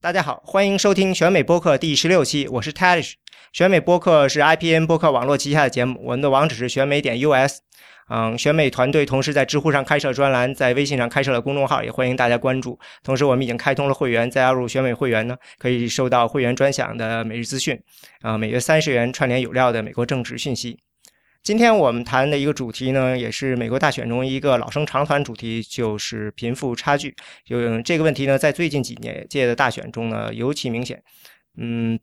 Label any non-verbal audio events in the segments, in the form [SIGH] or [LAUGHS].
大家好，欢迎收听选美播客第十六期，我是 Talish。选美播客是 IPN 播客网络旗下的节目，我们的网址是选美点 US。嗯，选美团队同时在知乎上开设专栏，在微信上开设了公众号，也欢迎大家关注。同时，我们已经开通了会员，再加入选美会员呢，可以收到会员专享的每日资讯，啊，每月三十元串联有料的美国政治讯息。今天我们谈的一个主题呢，也是美国大选中一个老生常谈主题，就是贫富差距。就这个问题呢，在最近几年届的大选中呢，尤其明显。嗯，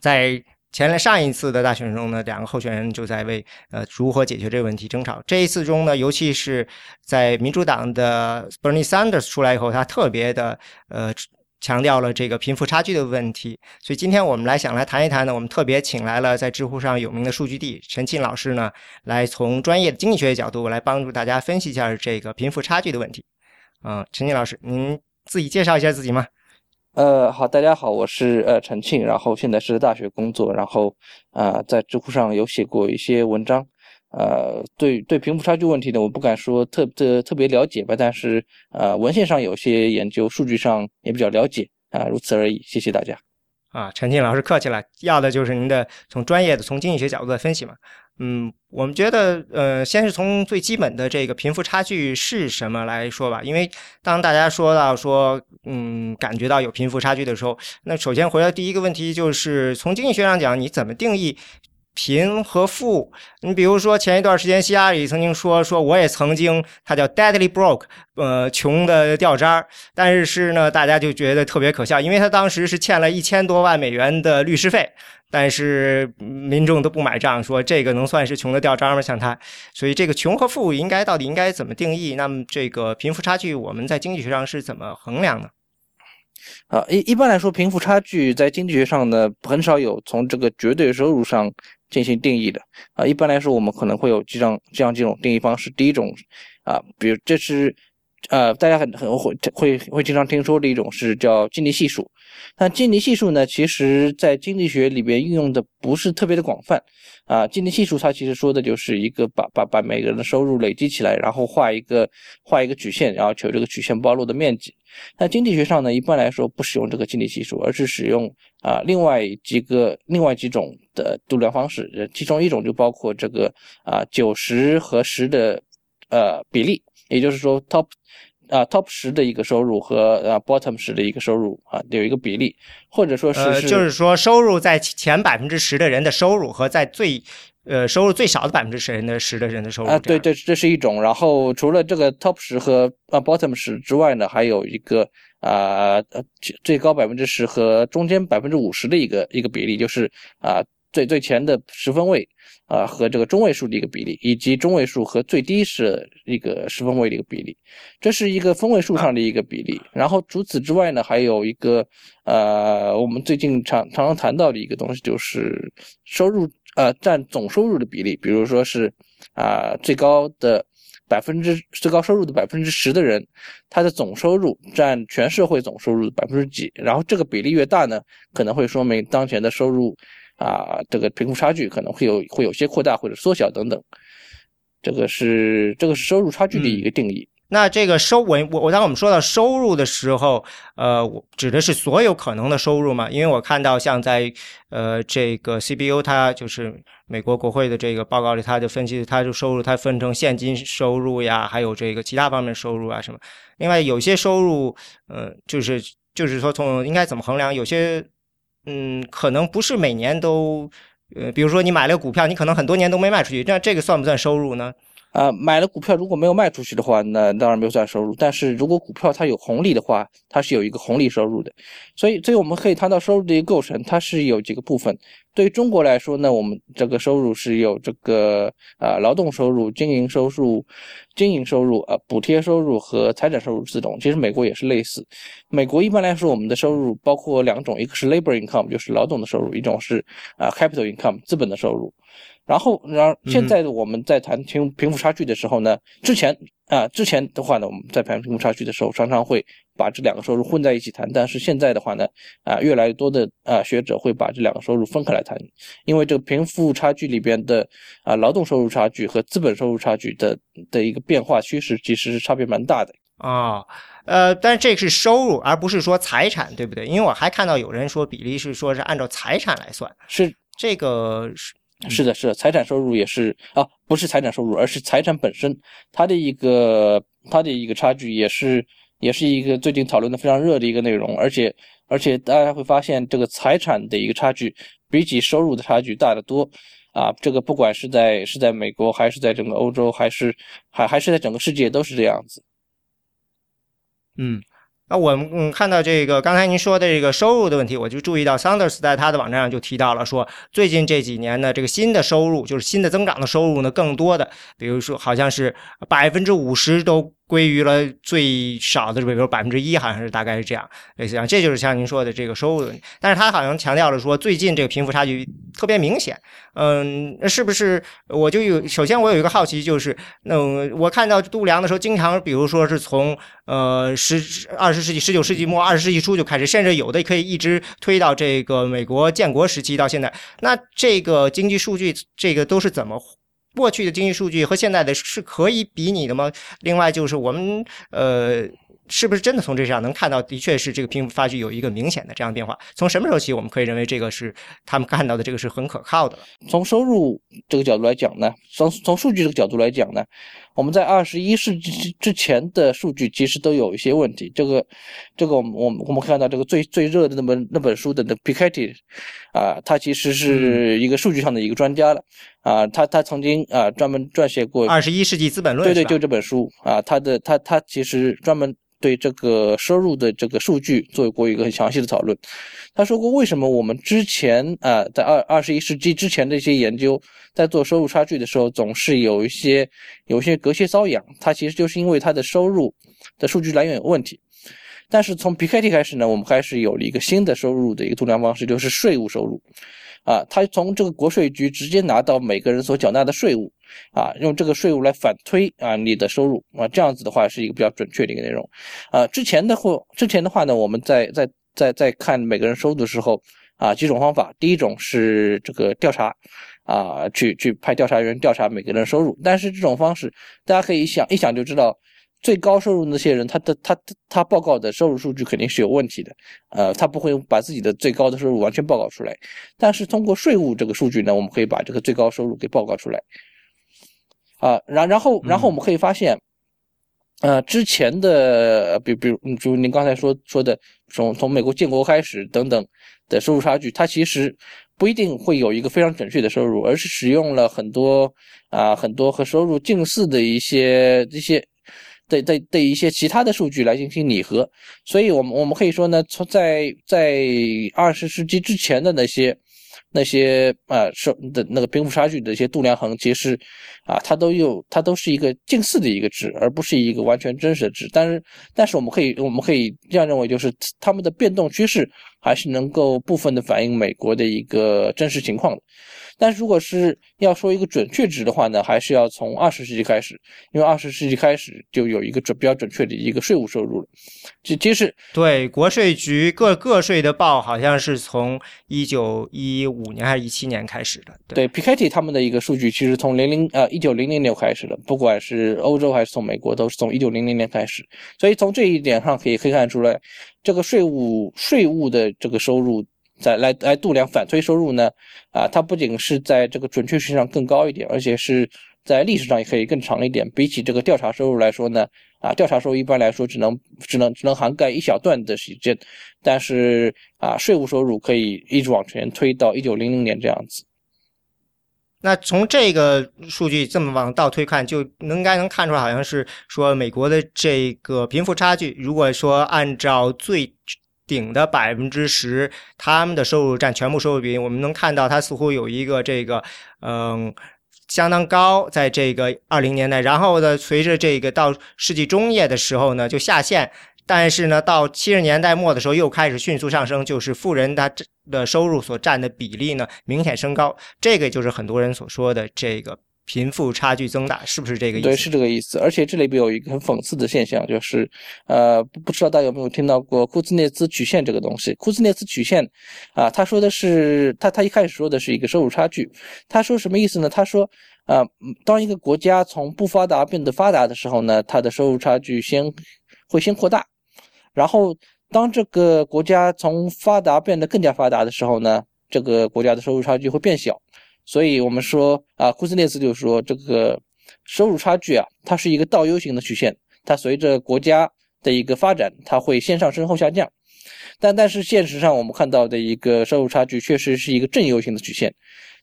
在前来上一次的大选中呢，两个候选人就在为呃如何解决这个问题争吵。这一次中呢，尤其是在民主党的 Bernie Sanders 出来以后，他特别的呃。强调了这个贫富差距的问题，所以今天我们来想来谈一谈呢。我们特别请来了在知乎上有名的数据帝陈庆老师呢，来从专业的经济学角度来帮助大家分析一下这个贫富差距的问题。嗯，陈庆老师，您自己介绍一下自己吗？呃，好，大家好，我是呃陈庆，然后现在是大学工作，然后啊在知乎上有写过一些文章。呃，对对，贫富差距问题呢，我不敢说特特特别了解吧，但是呃，文献上有些研究，数据上也比较了解啊，如此而已。谢谢大家。啊，陈静老师客气了，要的就是您的从专业的从经济学角度的分析嘛。嗯，我们觉得呃，先是从最基本的这个贫富差距是什么来说吧，因为当大家说到说嗯，感觉到有贫富差距的时候，那首先回答第一个问题就是从经济学上讲，你怎么定义？贫和富，你比如说前一段时间，希拉里曾经说说我也曾经，他叫 deadly broke，呃，穷的掉渣儿。但是是呢，大家就觉得特别可笑，因为他当时是欠了一千多万美元的律师费，但是民众都不买账，说这个能算是穷的掉渣吗？像他，所以这个穷和富应该到底应该怎么定义？那么这个贫富差距，我们在经济学上是怎么衡量呢？啊，一一般来说，贫富差距在经济学上呢，很少有从这个绝对收入上。进行定义的啊，一般来说，我们可能会有几种这样几种定义方式。第一种啊，比如这是呃，大家很很会会会经常听说的一种是叫金尼系数。那金尼系数呢，其实在经济学里边运用的不是特别的广泛啊。金尼系数它其实说的就是一个把把把每个人的收入累积起来，然后画一个画一个曲线，然后求这个曲线暴露的面积。那经济学上呢，一般来说不使用这个金尼系数，而是使用啊另外几个另外几种。的度量方式，其中一种就包括这个啊九十和十的呃比例，也就是说 top 啊 top 十的一个收入和啊 bottom 十的一个收入啊有一个比例，或者说是就是说收入在前百分之十的人的收入和在最呃收入最少的百分之十人的十的人的收入啊对对这是一种，然后除了这个 top 十和啊 bottom 十之外呢，还有一个。啊呃最高百分之十和中间百分之五十的一个一个比例，就是啊。最最前的十分位啊和这个中位数的一个比例，以及中位数和最低是一个十分位的一个比例，这是一个分位数上的一个比例。然后除此之外呢，还有一个呃，我们最近常常常谈到的一个东西，就是收入呃占总收入的比例。比如说是啊最高的百分之最高收入的百分之十的人，他的总收入占全社会总收入的百分之几？然后这个比例越大呢，可能会说明当前的收入。啊，这个贫富差距可能会有会有些扩大或者缩小等等，这个是这个是收入差距的一个定义。那这个收我我我当我们说到收入的时候，呃，我指的是所有可能的收入嘛？因为我看到像在呃这个 CBU 它就是美国国会的这个报告里，它就分析它就收入它分成现金收入呀，还有这个其他方面收入啊什么。另外有些收入，呃，就是就是说从应该怎么衡量？有些。嗯，可能不是每年都，呃，比如说你买了股票，你可能很多年都没卖出去，那这个算不算收入呢？啊，买了股票如果没有卖出去的话，那当然没有算收入。但是如果股票它有红利的话，它是有一个红利收入的。所以，所以我们可以谈到收入的一个构成，它是有几个部分。对于中国来说呢，我们这个收入是有这个啊劳动收入、经营收入、经营收入啊补贴收入和财产收入四种。其实美国也是类似。美国一般来说，我们的收入包括两种，一个是 labor income，就是劳动的收入；一种是啊 capital income，资本的收入。然后，然后现在我们在谈贫贫富差距的时候呢，之前啊，之前的话呢，我们在谈贫富差距的时候，常常会把这两个收入混在一起谈。但是现在的话呢，啊，越来越多的啊学者会把这两个收入分开来谈，因为这个贫富差距里边的啊劳动收入差距和资本收入差距的的一个变化趋势，其实是差别蛮大的啊。呃，但是这是收入，而不是说财产，对不对？因为我还看到有人说比例是说是按照财产来算，是这个是是的，是的，财产收入也是啊，不是财产收入，而是财产本身，它的一个它的一个差距也是也是一个最近讨论的非常热的一个内容，而且而且大家会发现这个财产的一个差距比起收入的差距大得多。啊，这个不管是在是在美国，还是在整个欧洲，还是还还是在整个世界，都是这样子。嗯。那我们嗯看到这个刚才您说的这个收入的问题，我就注意到 Saunders 在他的网站上就提到了说，最近这几年呢，这个新的收入就是新的增长的收入呢，更多的，比如说好像是百分之五十都归于了最少的，比如百分之一，好像是大概是这样，类似这样，这就是像您说的这个收入的。但是他好像强调了说，最近这个贫富差距特别明显，嗯，是不是我就有首先我有一个好奇就是，那我看到度量的时候，经常比如说是从呃十二十。世纪十九世纪末二十世纪初就开始，甚至有的可以一直推到这个美国建国时期到现在。那这个经济数据，这个都是怎么过去的经济数据和现在的是可以比拟的吗？另外就是我们呃。是不是真的从这上能看到，的确是这个贫富差距有一个明显的这样变化？从什么时候起，我们可以认为这个是他们看到的这个是很可靠的？从收入这个角度来讲呢，从从数据这个角度来讲呢，我们在二十一世纪之前的数据其实都有一些问题。这个，这个我们我们我们看到这个最最热的那本那本书的那 Piketty 啊，他其实是一个数据上的一个专家了啊，他他曾经啊专门撰写过《二十一世纪资本论》对对，就这本书啊，他的他他其实专门。对这个收入的这个数据做过一个很详细的讨论。他说过，为什么我们之前啊，在二二十一世纪之前的一些研究，在做收入差距的时候，总是有一些有一些隔靴搔痒。它其实就是因为它的收入的数据来源有问题。但是从 PKT 开始呢，我们开始有了一个新的收入的一个度量方式，就是税务收入。啊，他从这个国税局直接拿到每个人所缴纳的税务，啊，用这个税务来反推啊你的收入啊，这样子的话是一个比较准确的一个内容。啊，之前的或之前的话呢，我们在在在在看每个人收入的时候，啊，几种方法，第一种是这个调查，啊，去去派调查员调查每个人收入，但是这种方式大家可以想一想就知道。最高收入那些人，他的他他报告的收入数据肯定是有问题的，呃，他不会把自己的最高的收入完全报告出来。但是通过税务这个数据呢，我们可以把这个最高收入给报告出来。啊，然然后然后我们可以发现，呃，之前的比比如就您刚才说说的，从从美国建国开始等等的收入差距，它其实不一定会有一个非常准确的收入，而是使用了很多啊很多和收入近似的一些一些。的的的一些其他的数据来进行拟合，所以，我们我们可以说呢，从在在二十世纪之前的那些那些啊，是的那个贫富差距的一些度量衡，其实啊，它都有它都是一个近似的一个值，而不是一个完全真实的值。但是，但是我们可以我们可以这样认为，就是它们的变动趋势还是能够部分的反映美国的一个真实情况的。但如果是要说一个准确值的话呢，还是要从二十世纪开始，因为二十世纪开始就有一个准比较准确的一个税务收入了。这其实对国税局各个税的报，好像是从一九一五年还是一七年开始的。对 p i k e t t y 他们的一个数据，其实从零零呃一九零零年开始的，不管是欧洲还是从美国，都是从一九零零年开始。所以从这一点上可以可以看出来，这个税务税务的这个收入。再来来度量反推收入呢？啊，它不仅是在这个准确性上更高一点，而且是在历史上也可以更长一点。比起这个调查收入来说呢，啊，调查收入一般来说只能只能只能涵盖一小段的时间，但是啊，税务收入可以一直往前推到一九零零年这样子。那从这个数据这么往倒推看，就应该能看出来，好像是说美国的这个贫富差距，如果说按照最。顶的百分之十，他们的收入占全部收入比，我们能看到它似乎有一个这个，嗯，相当高，在这个二零年代，然后呢，随着这个到世纪中叶的时候呢，就下线，但是呢，到七十年代末的时候又开始迅速上升，就是富人他的收入所占的比例呢明显升高，这个就是很多人所说的这个。贫富差距增大，是不是这个意思？对，是这个意思。而且这里边有一个很讽刺的现象，就是，呃，不不知道大家有没有听到过库兹涅茨曲线这个东西？库兹涅茨曲线，啊，他说的是，他他一开始说的是一个收入差距。他说什么意思呢？他说，啊，当一个国家从不发达变得发达的时候呢，它的收入差距先会先扩大，然后当这个国家从发达变得更加发达的时候呢，这个国家的收入差距会变小。所以我们说啊，库兹列斯就说这个收入差距啊，它是一个倒 U 型的曲线，它随着国家的一个发展，它会先上升后下降。但但是现实上我们看到的一个收入差距确实是一个正 U 型的曲线，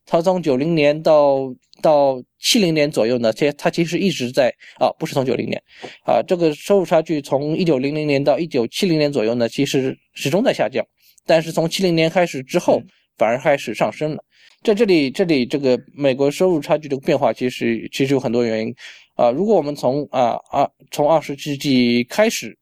它从九零年到到七零年左右呢，其它其实一直在啊，不是从九零年啊，这个收入差距从一九零零年到一九七零年左右呢，其实始终在下降，但是从七零年开始之后，反而开始上升了。在这里，这里这个美国收入差距这个变化，其实其实有很多原因啊。如果我们从啊二从二十世纪开始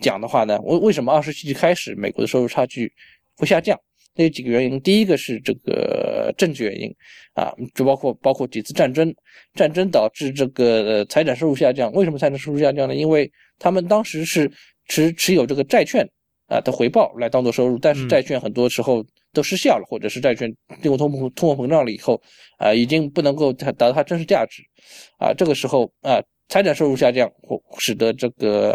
讲的话呢，为为什么二十世纪开始美国的收入差距会下降？那有几个原因。第一个是这个政治原因啊，就包括包括几次战争，战争导致这个财产收入下降。为什么财产收入下降呢？因为他们当时是持持有这个债券啊的回报来当做收入，但是债券很多时候。都失效了，或者是债券经过通膨通货膨胀了以后，啊，已经不能够达到它真实价值，啊，这个时候啊，财产收入下降，或使得这个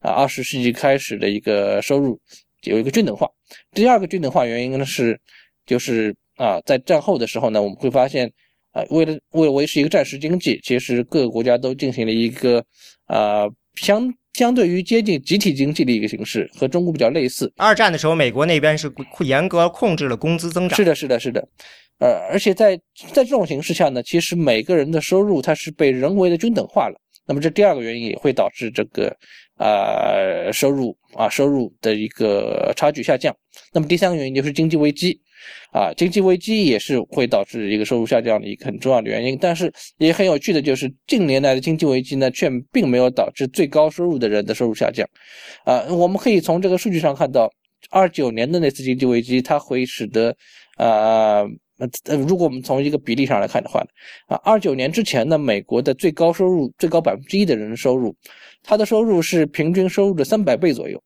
啊二十世纪开始的一个收入有一个均等化。第二个均等化原因呢是，就是啊，在战后的时候呢，我们会发现，啊，为了为了维持一个战时经济，其实各个国家都进行了一个啊相。相对于接近集体经济的一个形式，和中国比较类似。二战的时候，美国那边是严格控制了工资增长。是的，是的，是的。呃，而且在在这种形势下呢，其实每个人的收入它是被人为的均等化了。那么这第二个原因也会导致这个呃收入啊收入的一个差距下降。那么第三个原因就是经济危机。啊，经济危机也是会导致一个收入下降的一个很重要的原因。但是也很有趣的就是，近年来的经济危机呢，却并没有导致最高收入的人的收入下降。啊，我们可以从这个数据上看到，二九年的那次经济危机，它会使得，啊，呃，如果我们从一个比例上来看的话，啊，二九年之前呢，美国的最高收入最高百分之一的人的收入，他的收入是平均收入的三百倍左右。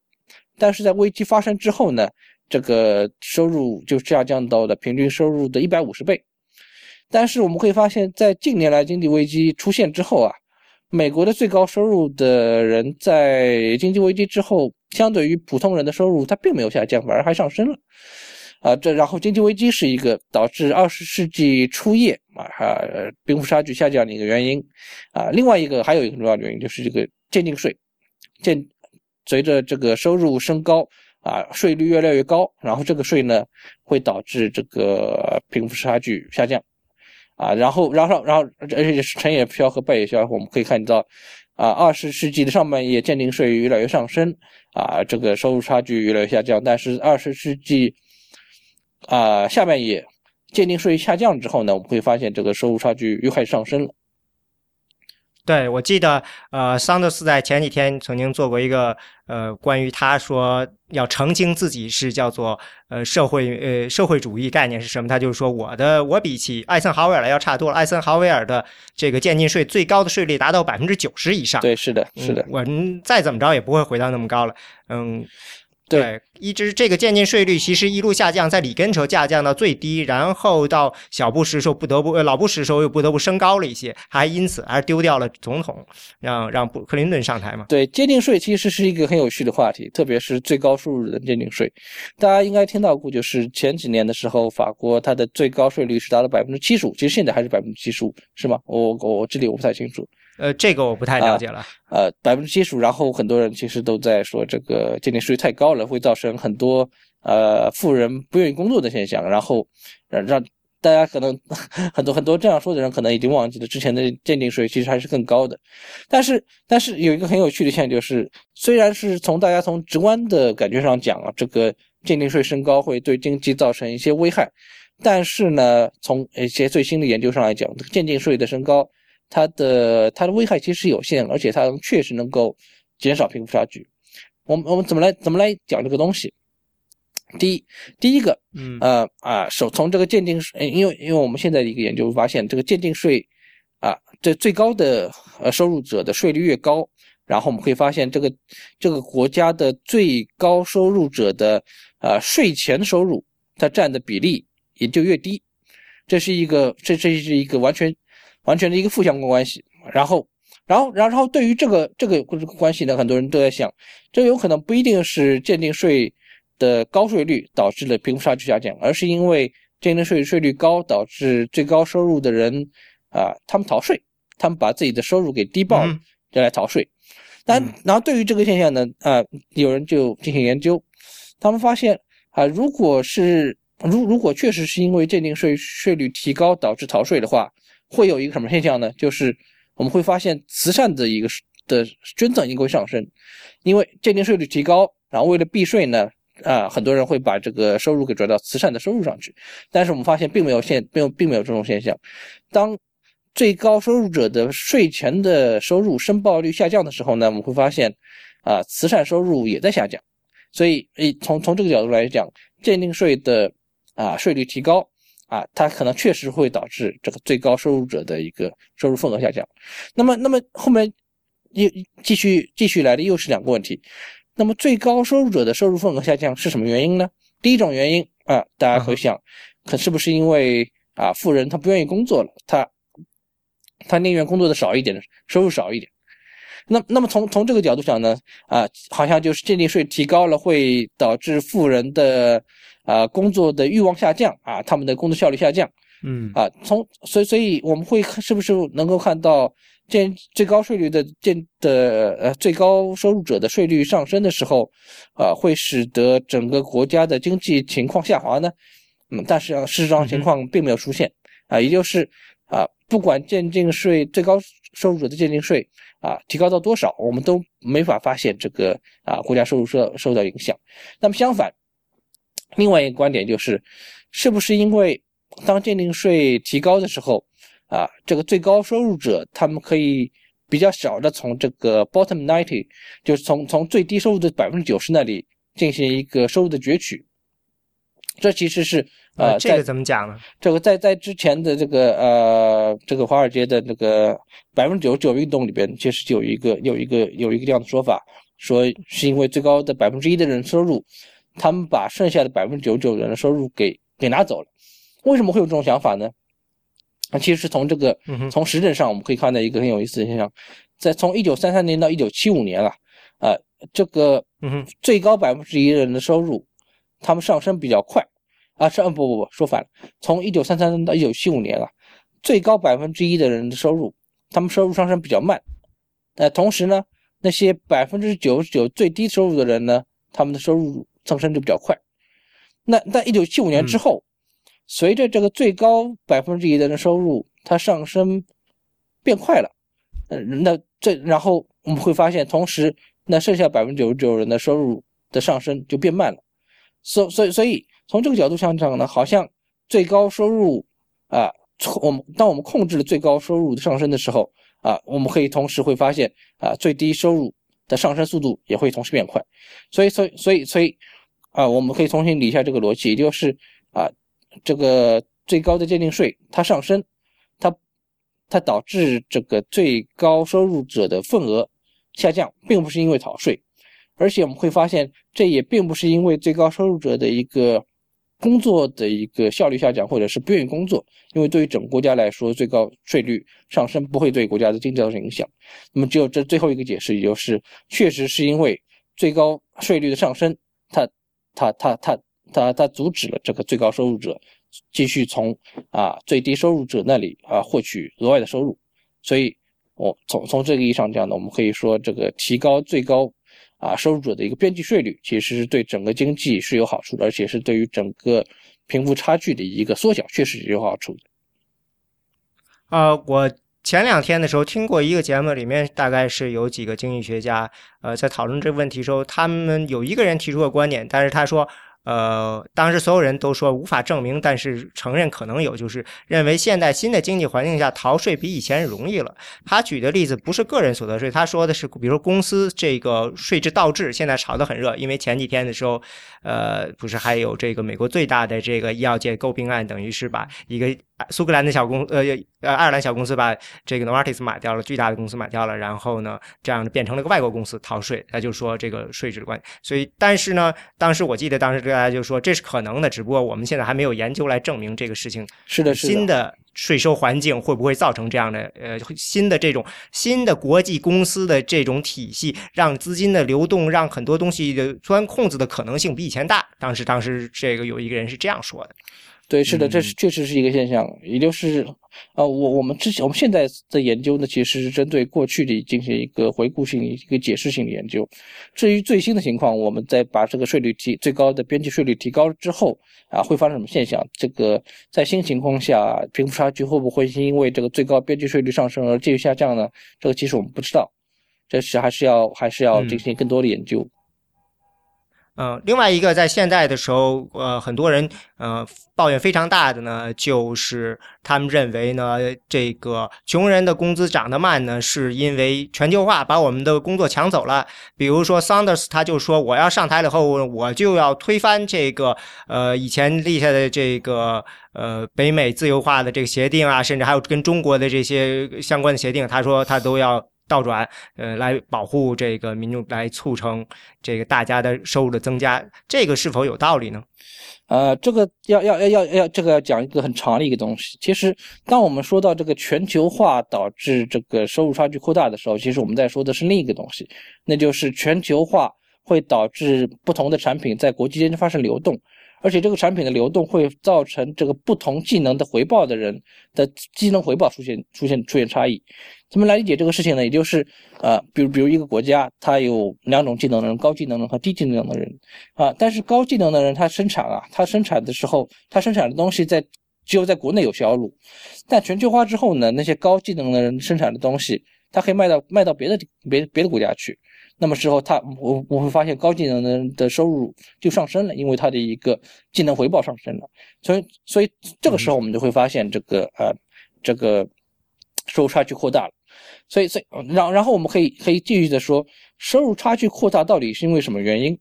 但是在危机发生之后呢？这个收入就下降到了平均收入的一百五十倍，但是我们会发现，在近年来经济危机出现之后啊，美国的最高收入的人在经济危机之后，相对于普通人的收入，它并没有下降，反而还上升了。啊，这然后经济危机是一个导致二十世纪初叶啊哈贫富差距下降的一个原因啊，另外一个还有一个重要的原因就是这个渐进税，渐随着这个收入升高。啊，税率越来越高，然后这个税呢会导致这个贫富差距下降，啊，然后，然后，然后，而且是成也萧和败也萧何，我们可以看到，啊，二十世纪的上半叶，鉴定税越来越上升，啊，这个收入差距越来越下降，但是二十世纪，啊，下半叶，鉴定税下降之后呢，我们会发现这个收入差距又开始上升了。对，我记得，呃，桑德斯在前几天曾经做过一个，呃，关于他说要澄清自己是叫做呃社会呃社会主义概念是什么，他就是说我的我比起艾森豪威尔要差多了，艾森豪威尔的这个渐进税最高的税率达到百分之九十以上。对，是的，是的，我再怎么着也不会回到那么高了，嗯。对，一直这个渐进税率其实一路下降，在里根时候下降到最低，然后到小布什时候不得不，呃老布什时候又不得不升高了一些，还因此而丢掉了总统，让让布克林顿上台嘛。对，渐进税其实是一个很有趣的话题，特别是最高收入的渐进税，大家应该听到过，就是前几年的时候，法国它的最高税率是达到百分之七十五，其实现在还是百分之七十五，是吗？我我这里我不太清楚。呃，这个我不太了解了。呃，百分之七十五，然后很多人其实都在说这个鉴定税太高了，会造成很多呃富人不愿意工作的现象，然后让让大家可能很多很多这样说的人可能已经忘记了之前的鉴定税其实还是更高的。但是但是有一个很有趣的现象就是，虽然是从大家从直观的感觉上讲啊，这个鉴定税升高会对经济造成一些危害，但是呢，从一些最新的研究上来讲，这个鉴定税的升高。它的它的危害其实是有限，而且它确实能够减少贫富差距。我们我们怎么来怎么来讲这个东西？第一，第一个，嗯呃啊，首从这个鉴定税，因为因为我们现在的一个研究发现，这个鉴定税啊，这最高的呃收入者的税率越高，然后我们可以发现这个这个国家的最高收入者的啊税前收入，它占的比例也就越低。这是一个这这是一个完全。完全的一个负相关关系，然后，然后，然后对于这个这个关系呢，很多人都在想，这有可能不一定是鉴定税的高税率导致了贫富差距下降，而是因为鉴定税税率高导致最高收入的人啊，他们逃税，他们把自己的收入给低报了，就来逃税。但然后对于这个现象呢，啊，有人就进行研究，他们发现啊，如果是如如果确实是因为鉴定税税率提高导致逃税的话，会有一个什么现象呢？就是我们会发现慈善的一个的捐赠应该会上升，因为鉴定税率提高，然后为了避税呢，啊，很多人会把这个收入给转到慈善的收入上去。但是我们发现并没有现，并并没有这种现象。当最高收入者的税前的收入申报率下降的时候呢，我们会发现，啊，慈善收入也在下降。所以，从从这个角度来讲，鉴定税的啊税率提高。啊，它可能确实会导致这个最高收入者的一个收入份额下降。那么，那么后面又继续继续来的又是两个问题。那么，最高收入者的收入份额下降是什么原因呢？第一种原因啊，大家会想，可是不是因为啊，富人他不愿意工作了，他他宁愿工作的少一点，收入少一点。那那么从从这个角度讲呢，啊，好像就是鉴定税提高了，会导致富人的。啊，工作的欲望下降啊，他们的工作效率下降，嗯啊，从所以所以我们会是不是能够看到，建最高税率的建的呃最高收入者的税率上升的时候，啊，会使得整个国家的经济情况下滑呢？嗯，但是啊事实上情况并没有出现啊，也就是啊，不管鉴定税最高收入者的鉴定税啊提高到多少，我们都没法发现这个啊国家收入受受到影响。那么相反。另外一个观点就是，是不是因为当鉴定税提高的时候，啊，这个最高收入者他们可以比较少的从这个 bottom ninety，就是从从最低收入的百分之九十那里进行一个收入的攫取。这其实是呃，这个怎么讲呢？这个在在之前的这个呃这个华尔街的那个百分之九十九运动里边，其实就有一个有一个有一个这样的说法，说是因为最高的百分之一的人收入。他们把剩下的百分之九十九人的收入给给拿走了，为什么会有这种想法呢？啊，其实是从这个从实证上我们可以看到一个很有意思的现象，在从一九三三年到一九七五年啊，啊，这个最高百分之一人的收入，他们上升比较快。啊，上不不不说反了，从一九三三年到一九七五年啊，最高百分之一的人的收入，他们收入上升比较慢，呃，同时呢，那些百分之九十九最低收入的人呢，他们的收入。上升就比较快，那在一九七五年之后，随着这个最高百分之一的人收入它上升变快了，嗯，那这然后我们会发现，同时那剩下百分之九十九人的收入的上升就变慢了，所所以所以从这个角度上讲呢，好像最高收入啊，我们当我们控制了最高收入的上升的时候啊，我们可以同时会发现啊，最低收入。的上升速度也会同时变快，所以，所以，所以，所以，啊，我们可以重新理一下这个逻辑，也就是啊，这个最高的鉴定税它上升，它它导致这个最高收入者的份额下降，并不是因为逃税，而且我们会发现，这也并不是因为最高收入者的一个。工作的一个效率下降，或者是不愿意工作，因为对于整个国家来说，最高税率上升不会对国家的经济造成影响。那么只有这最后一个解释，也就是确实是因为最高税率的上升，它它它它它它阻止了这个最高收入者继续从啊最低收入者那里啊获取额外的收入。所以，我从从这个意义上讲呢，我们可以说这个提高最高。啊，收入者的一个边际税率，其实是对整个经济是有好处的，而且是对于整个贫富差距的一个缩小，确实是有好处的。啊，我前两天的时候听过一个节目，里面大概是有几个经济学家，呃，在讨论这个问题时候，他们有一个人提出了观点，但是他说。呃，当时所有人都说无法证明，但是承认可能有，就是认为现在新的经济环境下逃税比以前容易了。他举的例子不是个人所得税，他说的是，比如说公司这个税制倒置，现在炒得很热，因为前几天的时候，呃，不是还有这个美国最大的这个医药界诟病案，等于是把一个。苏格兰的小公呃呃爱尔兰小公司把这个 Novartis 买掉了，巨大的公司买掉了，然后呢，这样变成了个外国公司逃税。他就说这个税制的关系。所以，但是呢，当时我记得当时大家就说这是可能的，只不过我们现在还没有研究来证明这个事情。是的是，新的税收环境会不会造成这样的呃新的这种新的国际公司的这种体系，让资金的流动，让很多东西的钻空子的可能性比以前大。当时，当时这个有一个人是这样说的。对，是的，这是确实是一个现象，也就是，呃，我我们之前我们现在的研究呢，其实是针对过去的进行一个回顾性、一个解释性的研究。至于最新的情况，我们在把这个税率提最高的边际税率提高之后，啊，会发生什么现象？这个在新情况下，贫富差距会不会因为这个最高边际税率上升而继续下降呢？这个其实我们不知道，这是还是要还是要进行更多的研究。嗯，另外一个在现在的时候，呃，很多人呃抱怨非常大的呢，就是他们认为呢，这个穷人的工资涨得慢呢，是因为全球化把我们的工作抢走了。比如说，Saunders [LAUGHS] 他就说，我要上台了以后，我就要推翻这个呃以前立下的这个呃北美自由化的这个协定啊，甚至还有跟中国的这些相关的协定，他说他都要。倒转，呃，来保护这个民众，来促成这个大家的收入的增加，这个是否有道理呢？呃，这个要要要要要这个要讲一个很长的一个东西。其实，当我们说到这个全球化导致这个收入差距扩大的时候，其实我们在说的是另一个东西，那就是全球化会导致不同的产品在国际间发生流动。而且这个产品的流动会造成这个不同技能的回报的人的技能回报出现出现出现差异。怎么来理解这个事情呢？也就是呃，比如比如一个国家，它有两种技能的人，高技能的和低技能的人啊。但是高技能的人他生产啊，他生产的时候，他生产的东西在只有在国内有销路。但全球化之后呢，那些高技能的人生产的东西，他可以卖到卖到别的别别的国家去。那么时候，他我我会发现高技能的人的收入就上升了，因为他的一个技能回报上升了。所以，所以这个时候我们就会发现这个呃，这个收入差距扩大了。所以，所以然然后我们可以可以继续的说，收入差距扩大到底是因为什么原因？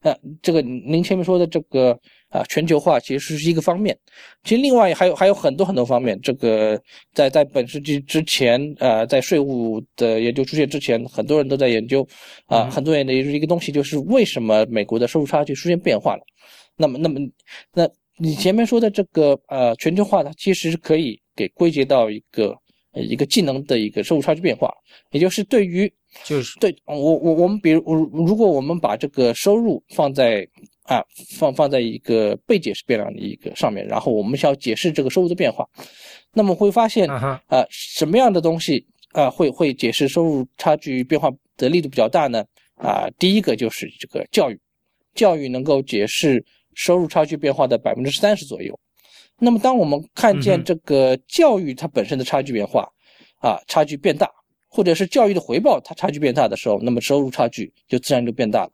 啊，这个您前面说的这个。啊，全球化其实是一个方面，其实另外还有还有很多很多方面。这个在在本世纪之前，呃，在税务的研究出现之前，很多人都在研究，啊，很多人的一个东西就是为什么美国的收入差距出现变化了。那么，那么，那你前面说的这个呃全球化，它其实是可以给归结到一个一个技能的一个收入差距变化，也就是对于就是对我我我们比如如果我们把这个收入放在。啊，放放在一个被解释变量的一个上面，然后我们需要解释这个收入的变化，那么会发现啊，什么样的东西啊会会解释收入差距变化的力度比较大呢？啊，第一个就是这个教育，教育能够解释收入差距变化的百分之三十左右。那么当我们看见这个教育它本身的差距变化啊，差距变大，或者是教育的回报它差距变大的时候，那么收入差距就自然就变大了。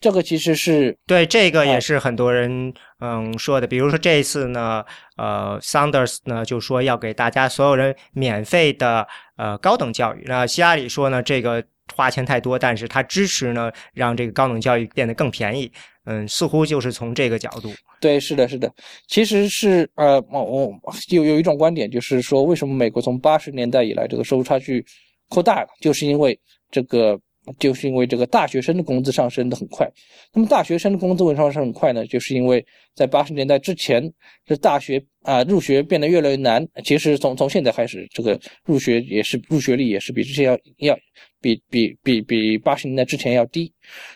这个其实是对，这个也是很多人嗯说的。比如说这一次呢，呃，Saunders 呢就说要给大家所有人免费的呃高等教育。那希拉里说呢，这个花钱太多，但是他支持呢让这个高等教育变得更便宜。嗯，似乎就是从这个角度。对，是的，是的。其实是呃，我我有有一种观点，就是说为什么美国从八十年代以来这个收入差距扩大了，就是因为这个。就是因为这个大学生的工资上升的很快，那么大学生的工资为什么上升很快呢？就是因为在八十年代之前，这大学啊入学变得越来越难。其实从从现在开始，这个入学也是入学率也是比之前要要比比比比八十年代之前要低。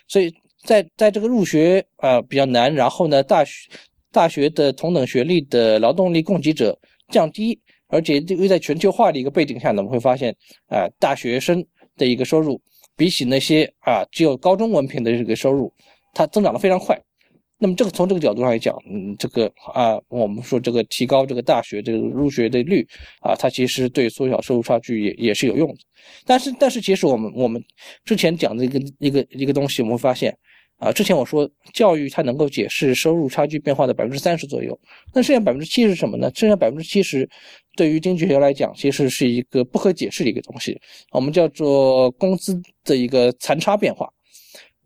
所以在在这个入学啊比较难，然后呢大学大学的同等学历的劳动力供给者降低，而且又在全球化的一个背景下呢，我们会发现啊大学生的一个收入。比起那些啊只有高中文凭的这个收入，它增长的非常快。那么这个从这个角度上来讲，嗯，这个啊，我们说这个提高这个大学这个入学的率啊，它其实对缩小收入差距也也是有用的。但是但是其实我们我们之前讲的一个一个一个东西，我们会发现啊，之前我说教育它能够解释收入差距变化的百分之三十左右，那剩下百分之七是什么呢？剩下百分之七十。对于经济学来讲，其实是一个不可解释的一个东西，我们叫做工资的一个残差变化。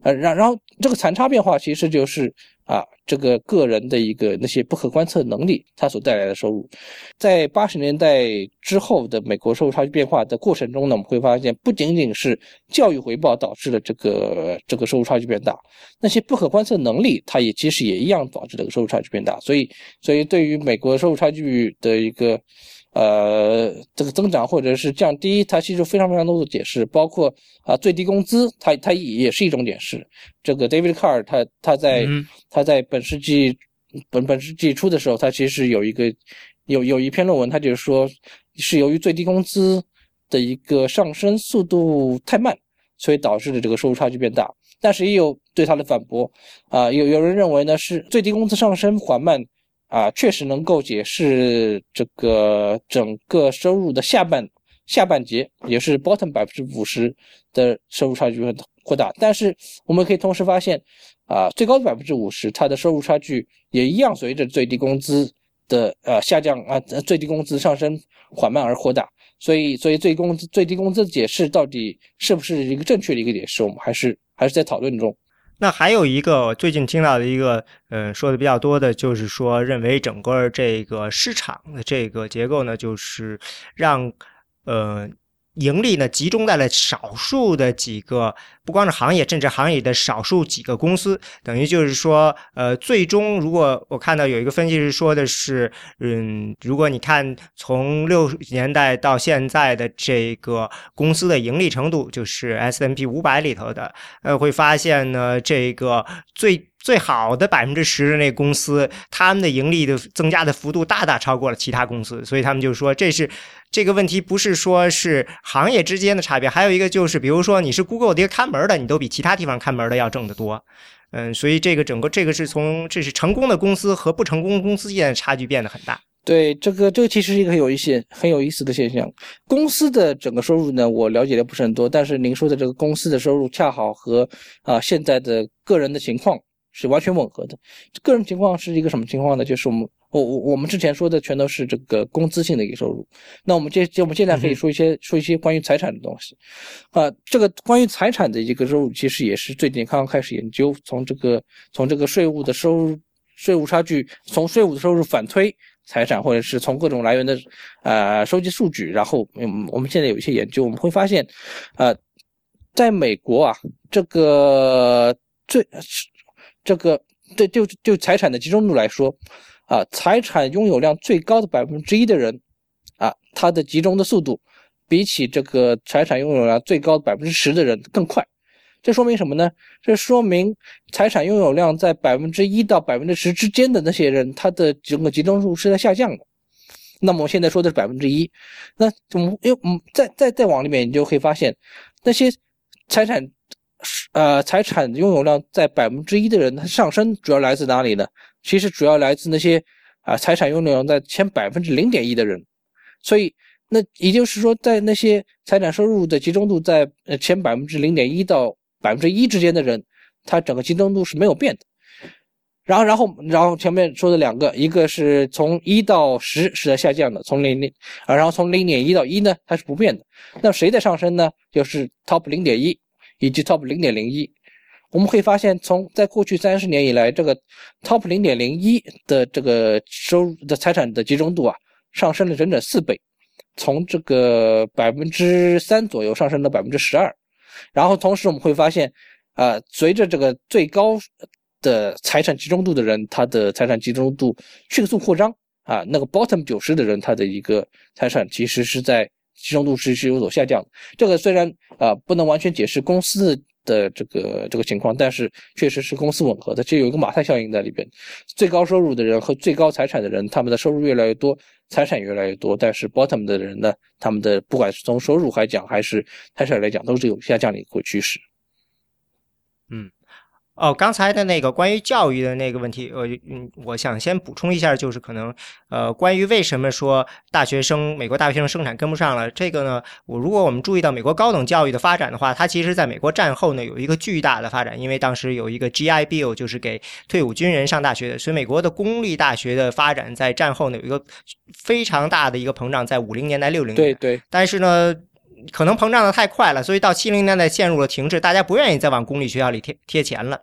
呃，然然后这个残差变化其实就是啊，这个个人的一个那些不可观测能力，它所带来的收入。在八十年代之后的美国收入差距变化的过程中呢，我们会发现，不仅仅是教育回报导致了这个这个收入差距变大，那些不可观测能力，它也其实也一样导致这个收入差距变大。所以，所以对于美国收入差距的一个呃这个增长或者是降低，它其实非常非常多的解释，包括啊最低工资，它它也是一种解释。这个 David Carr 他他在他在本世纪本本世纪初的时候，他其实有一个有有一篇论文，他就是说是由于最低工资的一个上升速度太慢，所以导致的这个收入差距变大。但是也有对他的反驳，啊，有有人认为呢是最低工资上升缓慢，啊，确实能够解释这个整个收入的下半下半截，也是 bottom 百分之五十的收入差距会扩大。但是我们可以同时发现，啊，最高的百分之五十，它的收入差距也一样随着最低工资的呃下降啊，最低工资上升缓慢而扩大。所以，所以最工资最低工资的解释到底是不是一个正确的一个解释，我们还是。还是在讨论中。那还有一个最近听到的一个，嗯，说的比较多的，就是说认为整个这个市场的这个结构呢，就是让，呃。盈利呢集中在了少数的几个，不光是行业，甚至行业的少数几个公司，等于就是说，呃，最终如果我看到有一个分析师说的是，嗯，如果你看从六十年代到现在的这个公司的盈利程度，就是 S M P 五百里头的，呃，会发现呢，这个最。最好的百分之十的那公司，他们的盈利的增加的幅度大大超过了其他公司，所以他们就说这是这个问题不是说是行业之间的差别，还有一个就是，比如说你是 Google 的一个看门的，你都比其他地方看门的要挣得多，嗯，所以这个整个这个是从这是成功的公司和不成功公司之间的差距变得很大。对，这个这个其实是一个很有一些、很有意思的现象。公司的整个收入呢，我了解的不是很多，但是您说的这个公司的收入恰好和啊现在的个人的情况。是完全吻合的。个人情况是一个什么情况呢？就是我们我我我们之前说的全都是这个工资性的一个收入。那我们接接我们现在可以说一些说一些关于财产的东西。啊，这个关于财产的一个收入，其实也是最近刚刚开始研究，从这个从这个税务的收入税务差距，从税务的收入反推财产，或者是从各种来源的呃收集数据，然后嗯我们现在有一些研究，我们会发现，呃，在美国啊，这个最。这个对就就财产的集中度来说，啊，财产拥有量最高的百分之一的人，啊，他的集中的速度，比起这个财产拥有量最高百分之十的人更快。这说明什么呢？这说明财产拥有量在百分之一到百分之十之间的那些人，他的整个集中度是在下降的。那么我现在说的是百分之一，那我们又嗯，再再再往里面，你就可以发现那些财产。呃，财产拥有量在百分之一的人，它上升主要来自哪里呢？其实主要来自那些啊，财产拥有量在前百分之零点一的人。所以，那也就是说，在那些财产收入的集中度在呃前百分之零点一到百分之一之间的人，他整个集中度是没有变的。然后，然后，然后前面说的两个，一个是从一到十是在下降的，从零零啊，然后从零点一到一呢，它是不变的。那谁在上升呢？就是 top 零点一。以及 top 零点零一，我们会发现，从在过去三十年以来，这个 top 零点零一的这个收入的财产的集中度啊，上升了整整四倍，从这个百分之三左右上升到百分之十二。然后同时我们会发现，啊，随着这个最高的财产集中度的人，他的财产集中度迅速扩张啊，那个 bottom 九十的人，他的一个财产其实是在。集中度是是有所下降的，这个虽然啊不能完全解释公司的这个这个情况，但是确实是公司吻合的，这有一个马太效应在里边。最高收入的人和最高财产的人，他们的收入越来越多，财产越来越多，但是 bottom 的人呢，他们的不管是从收入来讲还是财产来讲，都是有下降的一个趋势。嗯。哦，刚才的那个关于教育的那个问题，呃，嗯，我想先补充一下，就是可能，呃，关于为什么说大学生美国大学生生产跟不上了，这个呢，我如果我们注意到美国高等教育的发展的话，它其实在美国战后呢有一个巨大的发展，因为当时有一个 GI Bill，就是给退伍军人上大学的，所以美国的公立大学的发展在战后呢有一个非常大的一个膨胀，在五零年代、六零年代，对对，但是呢。可能膨胀的太快了，所以到七零年代陷入了停滞，大家不愿意再往公立学校里贴贴钱了，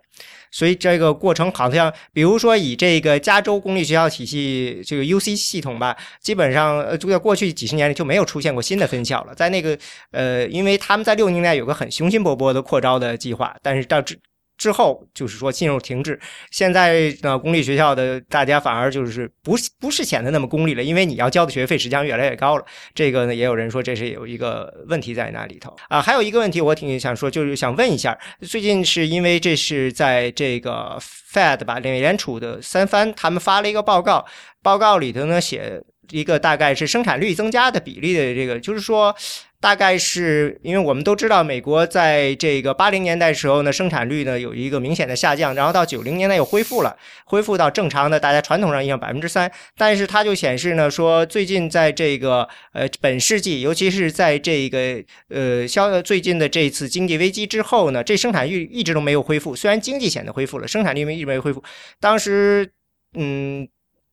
所以这个过程好像，比如说以这个加州公立学校体系这个 U C 系统吧，基本上呃就在过去几十年里就没有出现过新的分校了。在那个呃，因为他们在六零年代有个很雄心勃勃的扩招的计划，但是到这之后就是说进入停滞。现在呢，公立学校的大家反而就是不不是显得那么功利了，因为你要交的学费实际上越来越高了。这个呢，也有人说这是有一个问题在那里头啊。还有一个问题，我挺想说，就是想问一下，最近是因为这是在这个 Fed 吧，美联储的三番他们发了一个报告，报告里头呢写一个大概是生产率增加的比例的这个，就是说。大概是因为我们都知道，美国在这个八零年代时候呢，生产率呢有一个明显的下降，然后到九零年代又恢复了，恢复到正常的，大家传统上印象百分之三。但是它就显示呢，说最近在这个呃本世纪，尤其是在这个呃消最近的这次经济危机之后呢，这生产率一直都没有恢复。虽然经济显得恢复了，生产率没一直没恢复。当时嗯。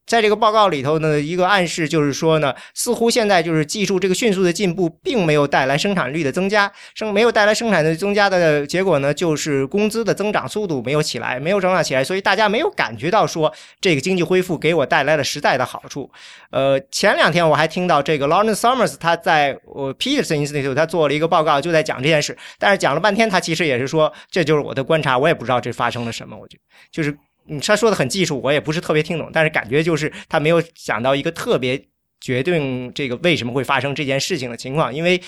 在这个报告里头呢，一个暗示就是说呢，似乎现在就是技术这个迅速的进步，并没有带来生产率的增加，生没有带来生产的增加的结果呢，就是工资的增长速度没有起来，没有增长起来，所以大家没有感觉到说这个经济恢复给我带来了实在的好处。呃，前两天我还听到这个 Lawrence Summers 他在我 Peterson Institute 他做了一个报告，就在讲这件事，但是讲了半天，他其实也是说这就是我的观察，我也不知道这发生了什么，我觉就是。嗯，他说的很技术，我也不是特别听懂，但是感觉就是他没有想到一个特别决定这个为什么会发生这件事情的情况，因为。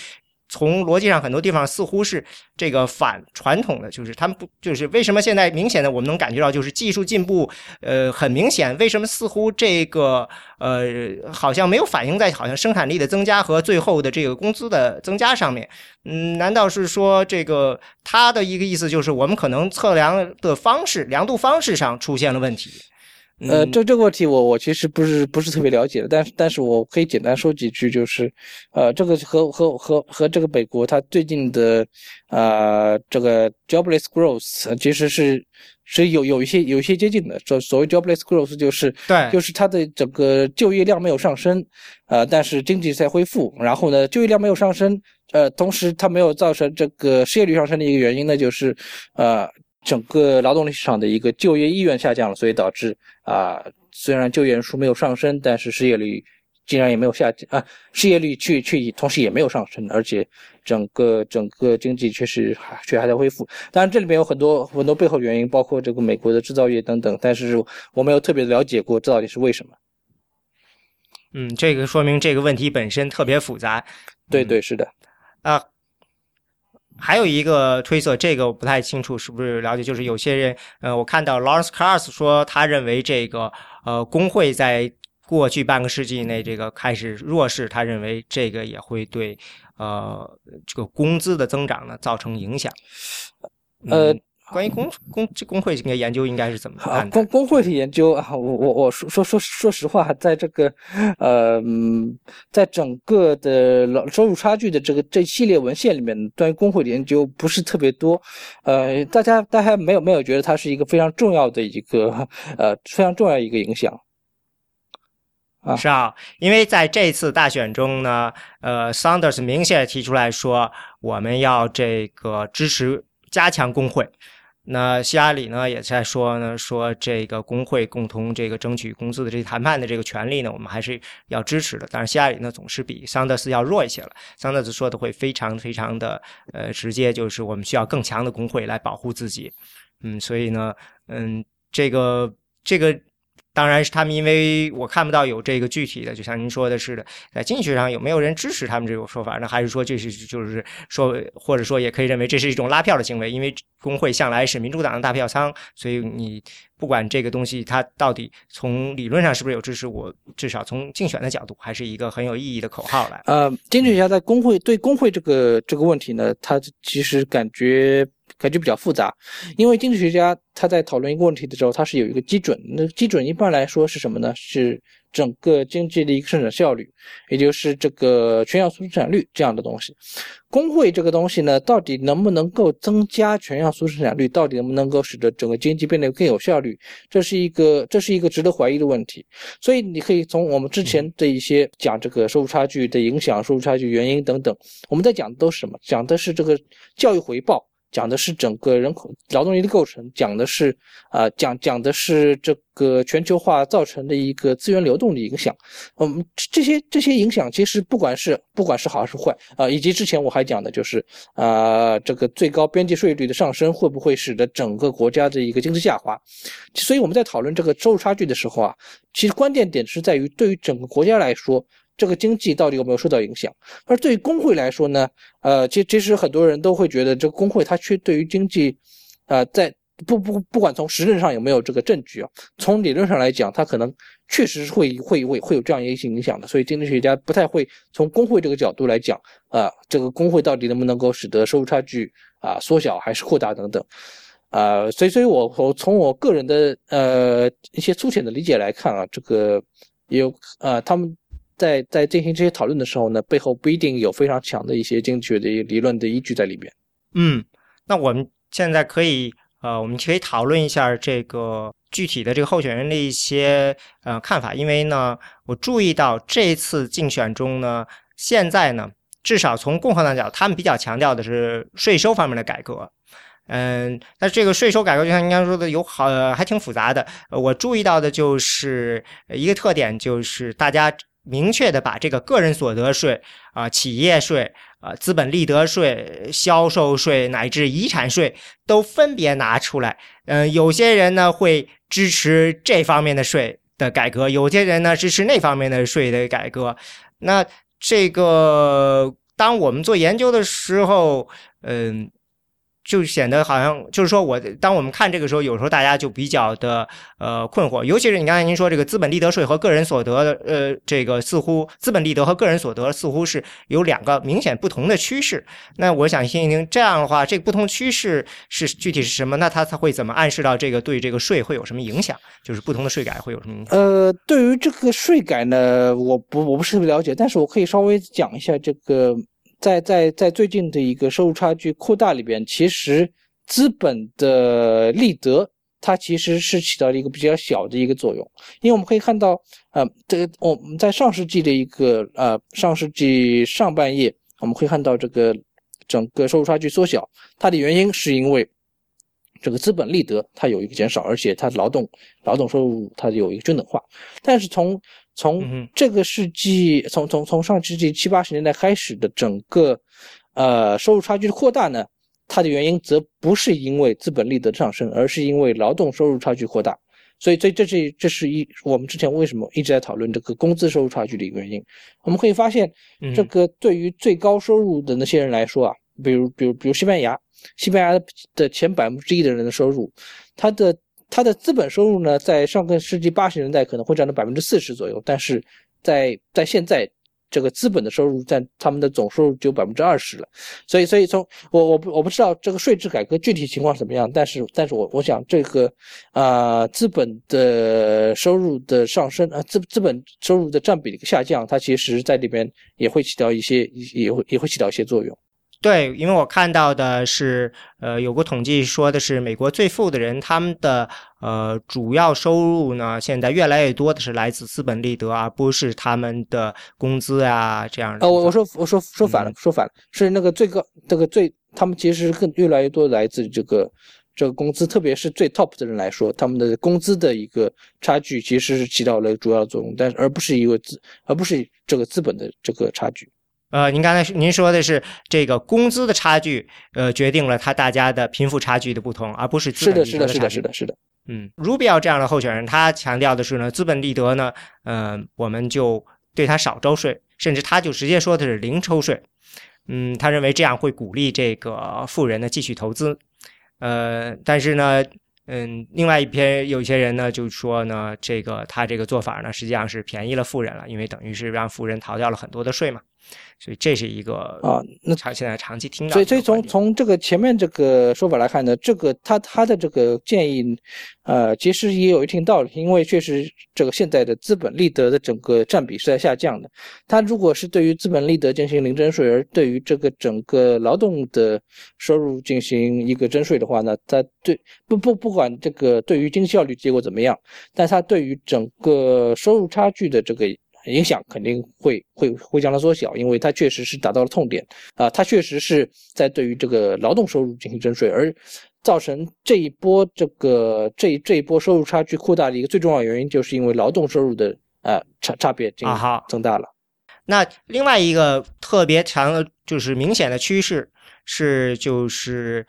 从逻辑上，很多地方似乎是这个反传统的，就是他们不就是为什么现在明显的我们能感觉到就是技术进步，呃，很明显，为什么似乎这个呃好像没有反映在好像生产力的增加和最后的这个工资的增加上面？嗯，难道是说这个他的一个意思就是我们可能测量的方式、量度方式上出现了问题？呃，这这个问题我我其实不是不是特别了解的，但是但是我可以简单说几句，就是，呃，这个和和和和这个美国它最近的，呃，这个 jobless growth 其实是是有有一些有一些接近的。所所谓 jobless growth 就是对，就是它的整个就业量没有上升，呃，但是经济在恢复，然后呢，就业量没有上升，呃，同时它没有造成这个失业率上升的一个原因呢，就是，呃。整个劳动力市场的一个就业意愿下降了，所以导致啊，虽然就业人数没有上升，但是失业率竟然也没有下降啊，失业率却却同时也没有上升，而且整个整个经济确实还却还在恢复。当然，这里面有很多很多背后原因，包括这个美国的制造业等等，但是我没有特别了解过这到底是为什么。嗯，这个说明这个问题本身特别复杂。对对，是的啊。还有一个推测，这个我不太清楚是不是了解，就是有些人，呃，我看到 Lawrence Cars 说，他认为这个，呃，工会在过去半个世纪内这个开始弱势，他认为这个也会对，呃，这个工资的增长呢造成影响，呃。关于工工这工会这个研究应该是怎么啊？工工会的研究啊，我我我说说说说实话，在这个呃，在整个的劳收入差距的这个这系列文献里面，关于工会的研究不是特别多。呃，大家大家没有没有觉得它是一个非常重要的一个呃非常重要一个影响啊？是啊，因为在这次大选中呢，呃，Sanders 明显提出来说，我们要这个支持加强工会。那希拉里呢也在说呢，说这个工会共同这个争取工资的这谈判的这个权利呢，我们还是要支持的。但是希拉里呢总是比桑德斯要弱一些了。桑德斯说的会非常非常的呃直接，就是我们需要更强的工会来保护自己。嗯，所以呢，嗯，这个这个。当然是他们，因为我看不到有这个具体的，就像您说的似的，在经济学上有没有人支持他们这种说法？那还是说这是就是说，或者说也可以认为这是一种拉票的行为？因为工会向来是民主党的大票仓，所以你不管这个东西它到底从理论上是不是有支持，我至少从竞选的角度还是一个很有意义的口号来。呃，经济学家在工会对工会这个这个问题呢，他其实感觉。感觉比较复杂，因为经济学家他在讨论一个问题的时候，他是有一个基准。那基准一般来说是什么呢？是整个经济的一个生产效率，也就是这个全要素生产率这样的东西。工会这个东西呢，到底能不能够增加全要素生产率？到底能不能够使得整个经济变得更有效率？这是一个这是一个值得怀疑的问题。所以你可以从我们之前的一些讲这个收入差距的影响、收入差距原因等等，我们在讲的都是什么？讲的是这个教育回报。讲的是整个人口劳动力的构成，讲的是啊讲讲的是这个全球化造成的一个资源流动的影响。嗯，这些这些影响其实不管是不管是好还是坏啊，以及之前我还讲的就是啊这个最高边际税率的上升会不会使得整个国家的一个经济下滑？所以我们在讨论这个收入差距的时候啊，其实关键点是在于对于整个国家来说。这个经济到底有没有受到影响？而对于工会来说呢？呃，其其实很多人都会觉得，这个工会它却对于经济，呃，在不不不管从实质上有没有这个证据啊，从理论上来讲，它可能确实是会会会会有这样一些影响的。所以经济学家不太会从工会这个角度来讲，啊，这个工会到底能不能够使得收入差距啊缩小还是扩大等等，啊，所以所以我我从我个人的呃一些粗浅的理解来看啊，这个有啊他们。在在进行这些讨论的时候呢，背后不一定有非常强的一些经济学的理论的依据在里边。嗯，那我们现在可以呃，我们可以讨论一下这个具体的这个候选人的一些呃看法，因为呢，我注意到这次竞选中呢，现在呢，至少从共和党角，他们比较强调的是税收方面的改革。嗯，那这个税收改革就像您刚说的，有好还挺复杂的。我注意到的就是一个特点，就是大家。明确的把这个个人所得税啊、企业税啊、资本利得税、销售税乃至遗产税都分别拿出来。嗯，有些人呢会支持这方面的税的改革，有些人呢支持那方面的税的改革。那这个当我们做研究的时候，嗯。就显得好像就是说，我当我们看这个时候，有时候大家就比较的呃困惑，尤其是你刚才您说这个资本利得税和个人所得的呃这个似乎资本利得和个人所得似乎是有两个明显不同的趋势。那我想听一听，这样的话，这个不同趋势是具体是什么？那它它会怎么暗示到这个对这个税会有什么影响？就是不同的税改会有什么影响？呃，对于这个税改呢，我不我不是特别了解，但是我可以稍微讲一下这个。在在在最近的一个收入差距扩大里边，其实资本的利得它其实是起到了一个比较小的一个作用，因为我们可以看到，呃，这个我们在上世纪的一个呃上世纪上半叶，我们可以看到这个整个收入差距缩小，它的原因是因为这个资本利得它有一个减少，而且它劳动劳动收入它有一个均等化，但是从从这个世纪，从从从上世纪七八十年代开始的整个，呃，收入差距的扩大呢，它的原因则不是因为资本利得的上升，而是因为劳动收入差距扩大。所以，这这是这是一我们之前为什么一直在讨论这个工资收入差距的一个原因。我们可以发现，这个对于最高收入的那些人来说啊，比如比如比如西班牙，西班牙的前百分之一的人的收入，他的。它的资本收入呢，在上个世纪八十年代可能会占到百分之四十左右，但是在在现在，这个资本的收入占他们的总收入只有百分之二十了。所以，所以从我我不我不知道这个税制改革具体情况怎么样，但是但是我我想这个啊资本的收入的上升啊资资本收入的占比的一个下降，它其实在里边也会起到一些也会也会起到一些作用。对，因为我看到的是，呃，有个统计说的是，美国最富的人他们的呃主要收入呢，现在越来越多的是来自资本利得，而不是他们的工资啊这样。哦，我我说我说说反了，说反了，是那个最高这个最，他们其实更越来越多来自这个这个工资，特别是最 top 的人来说，他们的工资的一个差距其实是起到了主要作用，但是而不是一个资，而不是这个资本的这个差距。呃，您刚才您说的是这个工资的差距，呃，决定了他大家的贫富差距的不同，而不是资本利得的差距。是的，是的，是的，是的。嗯，Rubio 这样的候选人，他强调的是呢，资本利得呢，嗯，我们就对他少抽税，甚至他就直接说的是零抽税。嗯，他认为这样会鼓励这个富人呢继续投资。呃，但是呢，嗯，另外一篇有些人呢就说呢，这个他这个做法呢实际上是便宜了富人了，因为等于是让富人逃掉了很多的税嘛。所以这是一个啊，那长现在长期听到。所以，所以从从这个前面这个说法来看呢，这个他他的这个建议，呃，其实也有一定道理，因为确实这个现在的资本利得的整个占比是在下降的。他如果是对于资本利得进行零征税，而对于这个整个劳动的收入进行一个征税的话呢，他对不不不管这个对于经济效率结果怎么样，但他对于整个收入差距的这个。影响肯定会会会将它缩小，因为它确实是达到了痛点啊，它确实是在对于这个劳动收入进行征税，而造成这一波这个这这一波收入差距扩大的一个最重要原因，就是因为劳动收入的呃差差别进行增大了。那另外一个特别强的就是明显的趋势是，就是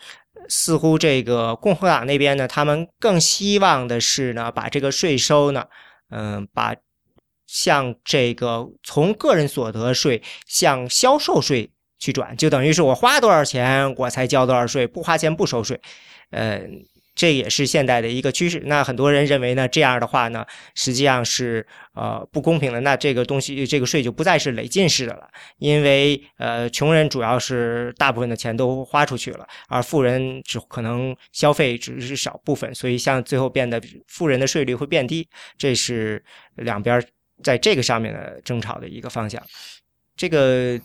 似乎这个共和党那边呢，他们更希望的是呢，把这个税收呢，嗯，把向这个从个人所得税向销售税去转，就等于是我花多少钱我才交多少税，不花钱不收税，嗯。这也是现代的一个趋势。那很多人认为呢，这样的话呢，实际上是呃不公平的。那这个东西，这个税就不再是累进式的了，因为呃，穷人主要是大部分的钱都花出去了，而富人只可能消费只是少部分，所以像最后变得富人的税率会变低。这是两边在这个上面的争吵的一个方向。这个。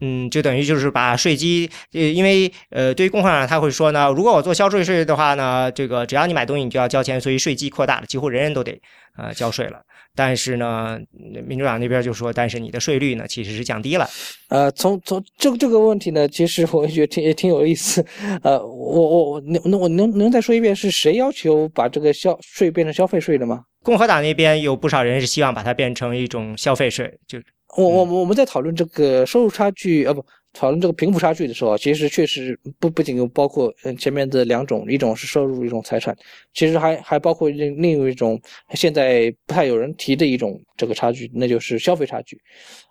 嗯，就等于就是把税基，呃，因为呃，对于共和党他会说呢，如果我做消税税的话呢，这个只要你买东西你就要交钱，所以税基扩大了，几乎人人都得呃交税了。但是呢，民主党那边就说，但是你的税率呢其实是降低了。呃，从从这这个问题呢，其实我也觉得挺也挺有意思。呃，我我我能我能能再说一遍，是谁要求把这个消税变成消费税的吗？共和党那边有不少人是希望把它变成一种消费税，就。我我我们在讨论这个收入差距啊不讨论这个贫富差距的时候，其实确实不不仅有包括嗯前面的两种，一种是收入，一种财产，其实还还包括另另一种现在不太有人提的一种这个差距，那就是消费差距，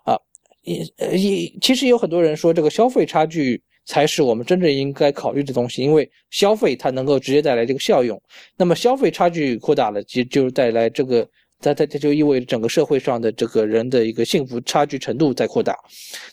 啊也也其实有很多人说这个消费差距才是我们真正应该考虑的东西，因为消费它能够直接带来这个效用，那么消费差距扩大了，其实就是带来这个。它它它就意味着整个社会上的这个人的一个幸福差距程度在扩大。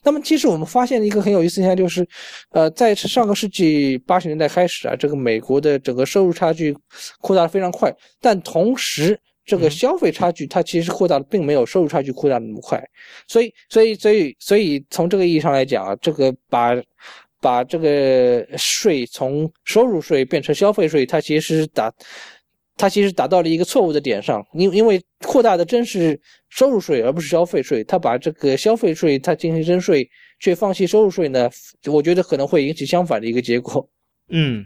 那么，其实我们发现一个很有意思现象，就是，呃，在上个世纪八十年代开始啊，这个美国的整个收入差距扩大的非常快，但同时这个消费差距它其实扩大的并没有收入差距扩大的那么快。所以，所以，所以，所以从这个意义上来讲啊，这个把把这个税从收入税变成消费税，它其实打。它其实达到了一个错误的点上，因因为扩大的真是收入税而不是消费税。它把这个消费税它进行征税，却放弃收入税呢？我觉得可能会引起相反的一个结果。嗯，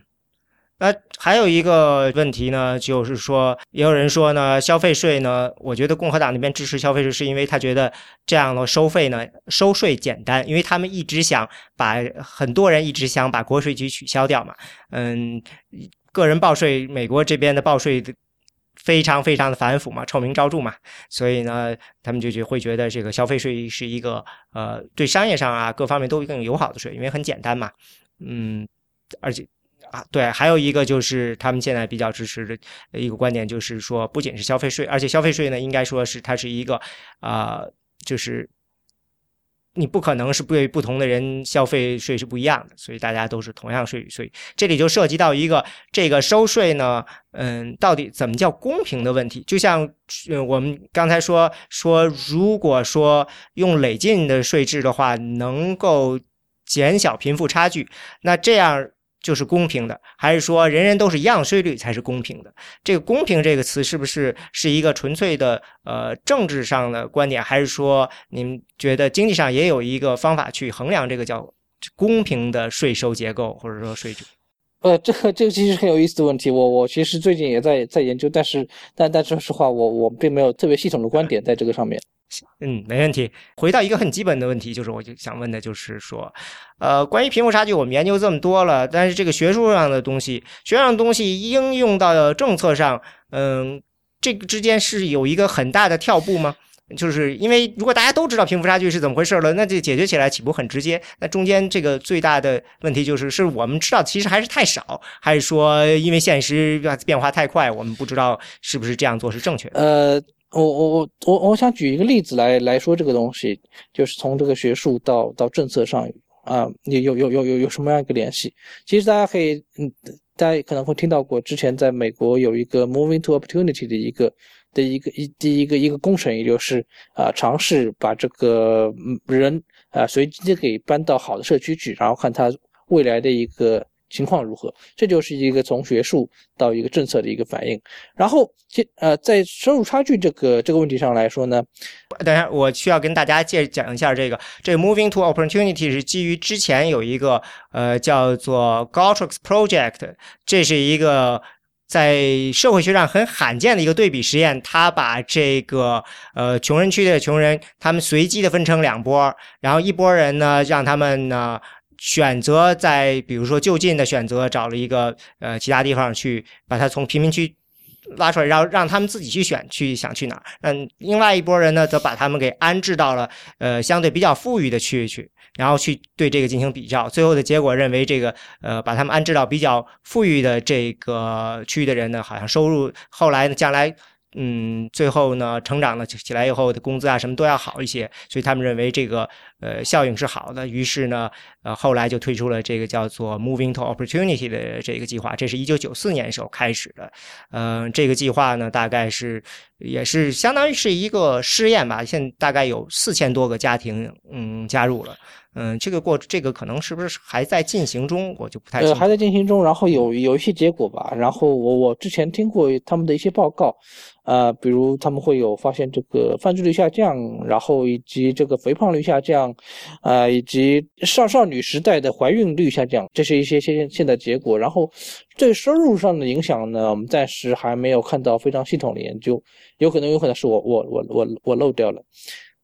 那还有一个问题呢，就是说，也有人说呢，消费税呢，我觉得共和党那边支持消费税，是因为他觉得这样的收费呢，收税简单，因为他们一直想把很多人一直想把国税局取消掉嘛。嗯。个人报税，美国这边的报税非常非常的繁复嘛，臭名昭著嘛，所以呢，他们就就会觉得这个消费税是一个呃，对商业上啊各方面都更友好的税，因为很简单嘛，嗯，而且啊，对，还有一个就是他们现在比较支持的一个观点，就是说不仅是消费税，而且消费税呢，应该说是它是一个啊，就是。你不可能是对不同的人消费税是不一样的，所以大家都是同样税率，所以这里就涉及到一个这个收税呢，嗯，到底怎么叫公平的问题？就像嗯我们刚才说说，如果说用累进的税制的话，能够减小贫富差距，那这样。就是公平的，还是说人人都是一样税率才是公平的？这个“公平”这个词是不是是一个纯粹的呃政治上的观点，还是说你们觉得经济上也有一个方法去衡量这个叫公平的税收结构或者说税制？呃，这个这个其实很有意思的问题，我我其实最近也在在研究，但是但但说实话，我我并没有特别系统的观点在这个上面。嗯，没问题。回到一个很基本的问题，就是我就想问的，就是说，呃，关于贫富差距，我们研究这么多了，但是这个学术上的东西，学术上的东西应用到的政策上，嗯，这个之间是有一个很大的跳步吗？就是因为如果大家都知道贫富差距是怎么回事了，那就解决起来岂不很直接？那中间这个最大的问题就是，是我们知道其实还是太少，还是说因为现实变化太快，我们不知道是不是这样做是正确的？呃。我我我我我想举一个例子来来说这个东西，就是从这个学术到到政策上啊，有有有有有什么样一个联系？其实大家可以，嗯，大家可能会听到过，之前在美国有一个 Moving to Opportunity 的一个的一个一第一个一个工程，也就是啊，尝试把这个人啊随机的给搬到好的社区去，然后看他未来的一个情况如何？这就是一个从学术到一个政策的一个反应。然后，这呃，在收入差距这个这个问题上来说呢，等一下我需要跟大家介讲一下这个，这个 Moving to Opportunity 是基于之前有一个呃叫做 Galtrix Project，这是一个。在社会学上很罕见的一个对比实验，他把这个呃穷人区的穷人，他们随机的分成两波，然后一波人呢，让他们呢选择在比如说就近的选择找了一个呃其他地方去，把他从贫民区拉出来，然后让他们自己去选去想去哪儿。嗯，另外一波人呢，则把他们给安置到了呃相对比较富裕的区域去。然后去对这个进行比较，最后的结果认为这个呃，把他们安置到比较富裕的这个区域的人呢，好像收入后来呢，将来。嗯，最后呢，成长了起来以后的工资啊，什么都要好一些，所以他们认为这个呃效应是好的。于是呢，呃，后来就推出了这个叫做 Moving to Opportunity 的这个计划。这是一九九四年时候开始的。嗯，这个计划呢，大概是也是相当于是一个试验吧。现大概有四千多个家庭嗯加入了。嗯，这个过这个可能是不是还在进行中？我就不太。呃，还在进行中，然后有有一些结果吧。然后我我之前听过他们的一些报告，呃，比如他们会有发现这个犯罪率下降，然后以及这个肥胖率下降，啊，以及少少女时代的怀孕率下降，这是一些现现在结果。然后对收入上的影响呢，我们暂时还没有看到非常系统的研究，有可能有可能是我我我我我漏掉了。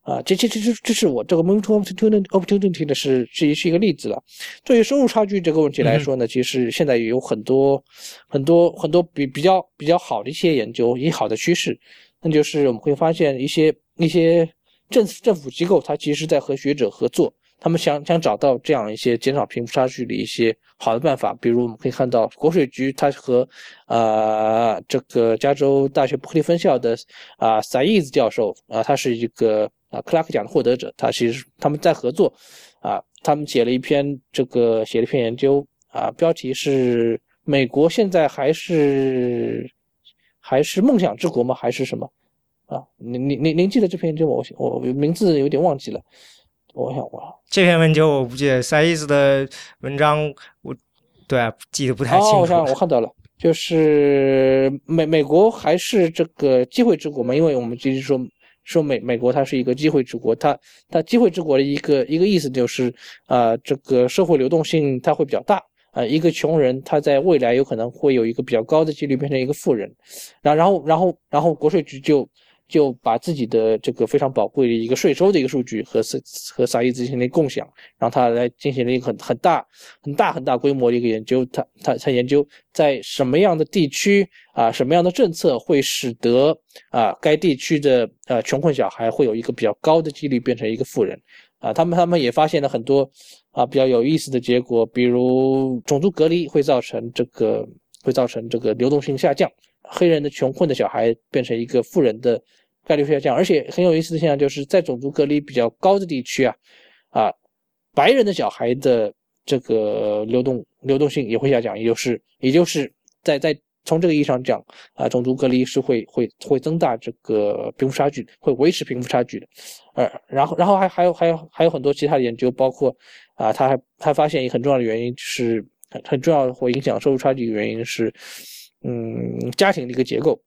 啊，这这这这这是我这个 m o n e to opportunity 的是是是一个例子了。对于收入差距这个问题来说呢，其实现在也有很多很多很多比比较比较好的一些研究，一好的趋势，那就是我们会发现一些一些政政府机构，它其实在和学者合作，他们想想找到这样一些减少贫富差距的一些好的办法。比如我们可以看到国税局，它和啊这个加州大学伯克利分校的啊萨伊兹教授啊，他是一个。啊，克拉克奖的获得者，他其实他们在合作，啊，他们写了一篇这个写了一篇研究，啊，标题是“美国现在还是还是梦想之国吗？还是什么？”啊，您您您您记得这篇研究吗？我我名字有点忘记了，我想我这篇文章我不记得，塞伊斯的文章我对啊记得不太清楚。哦，我想我看到了，就是美美国还是这个机会之国嘛，因为我们就是说。说美美国它是一个机会之国，它它机会之国的一个一个意思就是啊，这个社会流动性它会比较大啊，一个穷人他在未来有可能会有一个比较高的几率变成一个富人，然然后然后然后国税局就。就把自己的这个非常宝贵的一个税收的一个数据和萨和萨伊兹进行了共享，然后他来进行了一个很很大很大很大规模的一个研究，他他他研究在什么样的地区啊，什么样的政策会使得啊该地区的呃穷困小孩会有一个比较高的几率变成一个富人啊，他们他们也发现了很多啊比较有意思的结果，比如种族隔离会造成这个会造成这个流动性下降，黑人的穷困的小孩变成一个富人的。概率会下降，而且很有意思的现象就是在种族隔离比较高的地区啊，啊，白人的小孩的这个流动流动性也会下降，也就是也就是在在从这个意义上讲啊，种族隔离是会会会增大这个贫富差距，会维持贫富差距的。呃，然后然后还还有还有还有很多其他的研究，包括啊，他还他发现一个很重要的原因是很很重要的会影响收入差距的原因是，嗯，家庭的一个结构。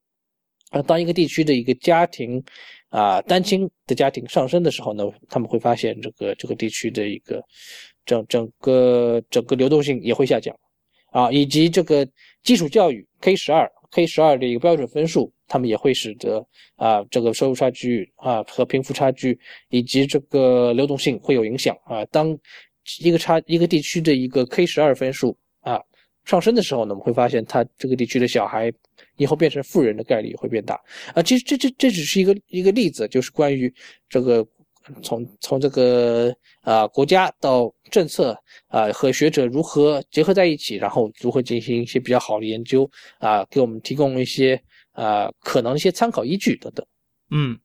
当一个地区的一个家庭，啊，单亲的家庭上升的时候呢，他们会发现这个这个地区的一个整整个整个流动性也会下降，啊，以及这个基础教育 K 十二 K 十二的一个标准分数，他们也会使得啊这个收入差距啊和贫富差距以及这个流动性会有影响啊。当一个差一个地区的一个 K 十二分数上升的时候呢，我们会发现它这个地区的小孩。以后变成富人的概率会变大啊！其实这这这只是一个一个例子，就是关于这个从从这个啊国家到政策啊和学者如何结合在一起，然后如何进行一些比较好的研究啊，给我们提供一些啊可能一些参考依据等等。嗯，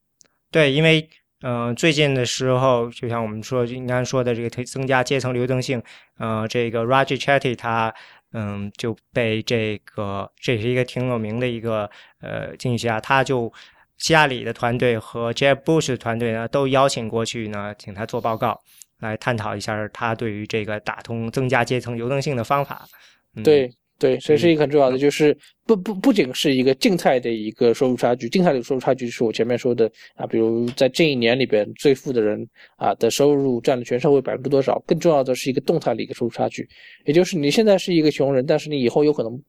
对，因为嗯最近的时候，就像我们说应该说的这个增加阶层流动性，呃，这个 Raj Chetty 他。嗯，就被这个，这是一个挺有名的一个呃经济学家，他就希拉里的团队和 Jeb Bush 的团队呢，都邀请过去呢，请他做报告，来探讨一下他对于这个打通增加阶层流动性的方法。嗯对对，所以是一个很重要的，就是不不不仅是一个静态的一个收入差距，静态的收入差距是我前面说的啊，比如在这一年里边最富的人啊的收入占了全社会百分之多少，更重要的是一个动态的一个收入差距，也就是你现在是一个穷人，但是你以后有可能，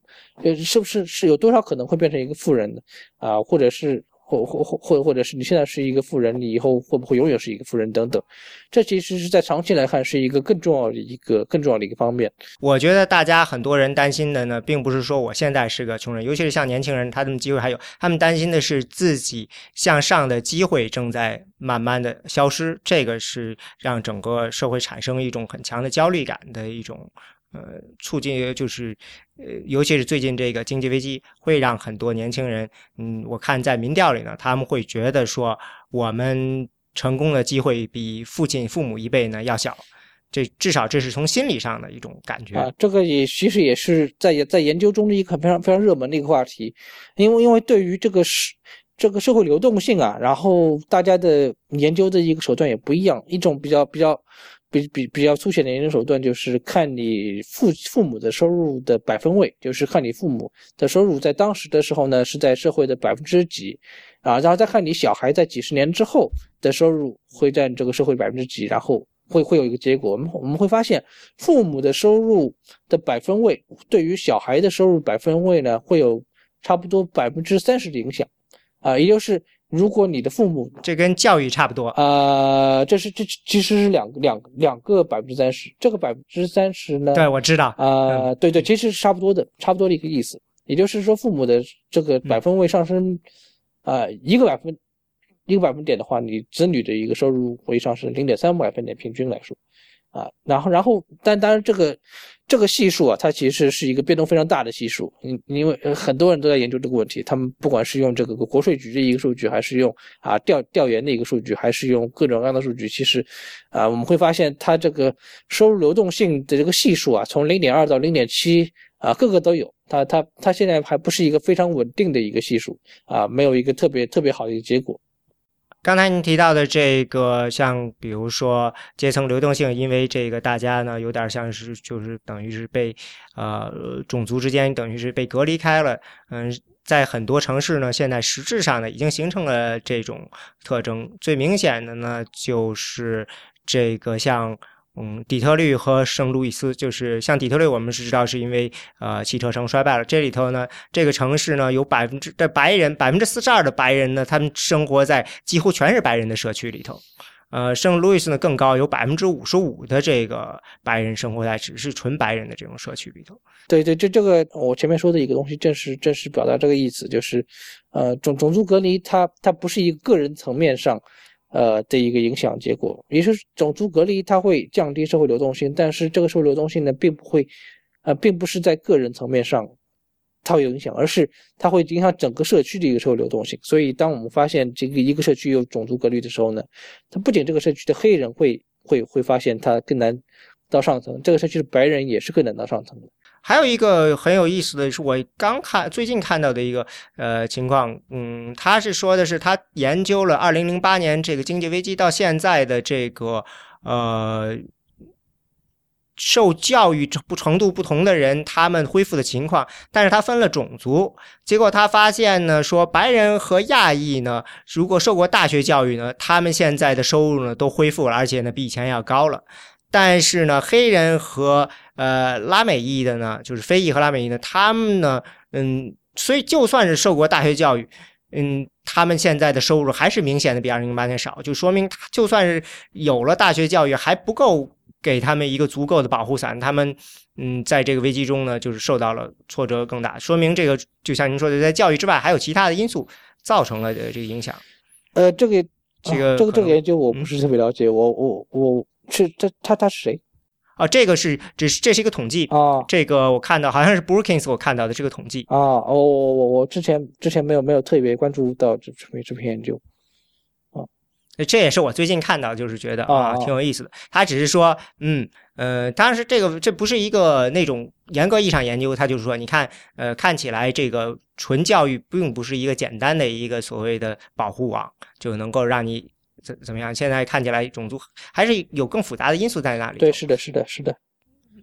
呃，是不是是有多少可能会变成一个富人呢？啊，或者是。或或或或或者是你现在是一个富人，你以后会不会永远是一个富人等等，这其实是在长期来看是一个更重要的一个更重要的一个方面。我觉得大家很多人担心的呢，并不是说我现在是个穷人，尤其是像年轻人，他们机会还有，他们担心的是自己向上的机会正在慢慢的消失，这个是让整个社会产生一种很强的焦虑感的一种。呃，促进就是，呃，尤其是最近这个经济危机，会让很多年轻人，嗯，我看在民调里呢，他们会觉得说，我们成功的机会比父亲、父母一辈呢要小，这至少这是从心理上的一种感觉。啊，这个也其实也是在在研究中的一个非常非常热门的一个话题，因为因为对于这个社这个社会流动性啊，然后大家的研究的一个手段也不一样，一种比较比较。比比比较粗浅的研究手段就是看你父父母的收入的百分位，就是看你父母的收入在当时的时候呢是在社会的百分之几，啊，然后再看你小孩在几十年之后的收入会占这个社会百分之几，然后会会有一个结果，我们我们会发现父母的收入的百分位对于小孩的收入百分位呢会有差不多百分之三十的影响，啊，也就是。如果你的父母，这跟教育差不多，呃，这是这其实是两两两个百分之三十，这个百分之三十呢？对，我知道，呃，对对，其实是差不多的，差不多的一个意思。也就是说，父母的这个百分位上升，啊，一个百分一个百分点的话，你子女的一个收入会上升零点三百分点，平均来说。啊，然后，然后，但当然，这个这个系数啊，它其实是一个变动非常大的系数。因因为很多人都在研究这个问题，他们不管是用这个国税局的一个数据，还是用啊调调研的一个数据，还是用各种各样的数据，其实啊，我们会发现它这个收入流动性的这个系数啊，从零点二到零点七啊，各个都有。它它它现在还不是一个非常稳定的一个系数啊，没有一个特别特别好的一个结果。刚才您提到的这个，像比如说阶层流动性，因为这个大家呢有点像是就是等于是被呃种族之间等于是被隔离开了，嗯，在很多城市呢，现在实质上呢已经形成了这种特征。最明显的呢就是这个像。嗯，底特律和圣路易斯，就是像底特律，我们是知道是因为呃汽车城衰败了。这里头呢，这个城市呢有百分之的白人，百分之四十二的白人呢，他们生活在几乎全是白人的社区里头。呃，圣路易斯呢更高，有百分之五十五的这个白人生活在只是纯白人的这种社区里头。对对，这这个我前面说的一个东西，正是正是表达这个意思，就是呃种种族隔离，它它不是一个个人层面上。呃的一个影响结果，也就是种族隔离，它会降低社会流动性，但是这个社会流动性呢，并不会，呃，并不是在个人层面上它会有影响，而是它会影响整个社区的一个社会流动性。所以，当我们发现这个一个社区有种族隔离的时候呢，它不仅这个社区的黑人会会会发现它更难到上层，这个社区的白人也是更难到上层的。还有一个很有意思的是，我刚看最近看到的一个呃情况，嗯，他是说的是他研究了二零零八年这个经济危机到现在的这个呃受教育不程度不同的人他们恢复的情况，但是他分了种族，结果他发现呢，说白人和亚裔呢，如果受过大学教育呢，他们现在的收入呢都恢复了，而且呢比以前要高了。但是呢，黑人和呃拉美裔的呢，就是非裔和拉美裔的，他们呢，嗯，所以就算是受过大学教育，嗯，他们现在的收入还是明显的比二零零八年少，就说明他就算是有了大学教育，还不够给他们一个足够的保护伞，他们嗯，在这个危机中呢，就是受到了挫折更大，说明这个就像您说的，在教育之外还有其他的因素造成了这个影响。呃，这个这个这个这个研究我不是特别了解，我我我。是这他他是谁？啊，这个是只是这是一个统计啊。这个我看到好像是 Brookings 我看到的这个统计啊。我我我我之前之前没有没有特别关注到这这这篇研究啊。这也是我最近看到，就是觉得啊挺有意思的。他只是说，嗯呃，当然是这个这不是一个那种严格意义上研究，他就是说，你看呃看起来这个纯教育并不是一个简单的一个所谓的保护网，就能够让你。怎怎么样？现在看起来种族还是有更复杂的因素在那里。对，是的，是的，是的。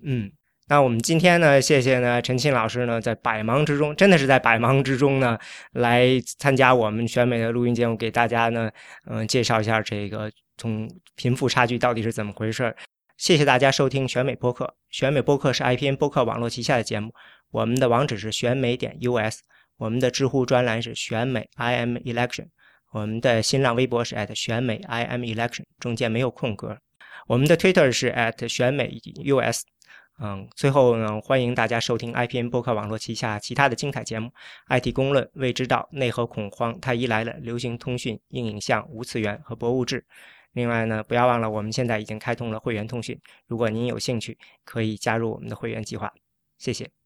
嗯，那我们今天呢，谢谢呢陈庆老师呢，在百忙之中，真的是在百忙之中呢，来参加我们选美的录音节目，给大家呢，嗯，介绍一下这个从贫富差距到底是怎么回事儿。谢谢大家收听选美播客。选美播客是 IPN 播客网络旗下的节目，我们的网址是选美点 US，我们的知乎专栏是选美 IM Election，我们的新浪微博是 at 选美 IM Election，中间没有空格。我们的 Twitter 是 at 选美 US。嗯，最后呢，欢迎大家收听 IPN 播客网络旗下其他的精彩节目：IT 公论、未知道、内核恐慌、太医来了、流行通讯、硬影像、无次元和博物志。另外呢，不要忘了，我们现在已经开通了会员通讯，如果您有兴趣，可以加入我们的会员计划。谢谢。